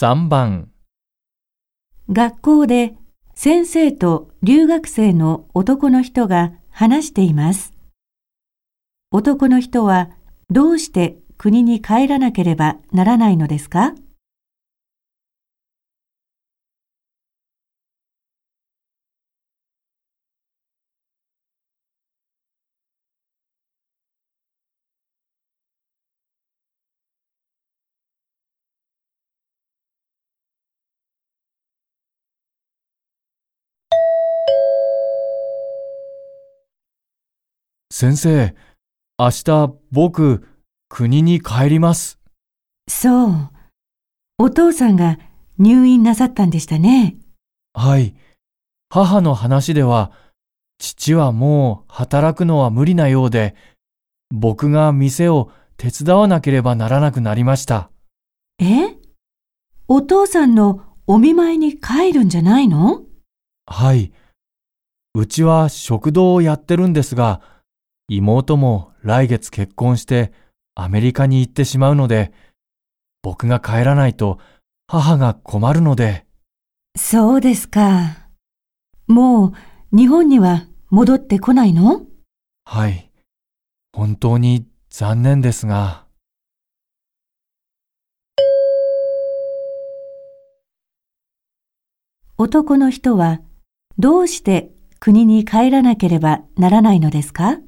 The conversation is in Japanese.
3番学校で先生と留学生の男の人が話しています。男の人はどうして国に帰らなければならないのですか？先生、明日僕、国に帰ります。そう。お父さんが入院なさったんでしたね。はい。母の話では、父はもう働くのは無理なようで、僕が店を手伝わなければならなくなりました。え？お父さんのお見舞いに帰るんじゃないの？はい。うちは食堂をやってるんですが、妹も来月結婚してアメリカに行ってしまうので、僕が帰らないと母が困るので、そうですか。もう日本には戻ってこないの？はい。本当に残念ですが。男の人はどうして国に帰らなければならないのですか？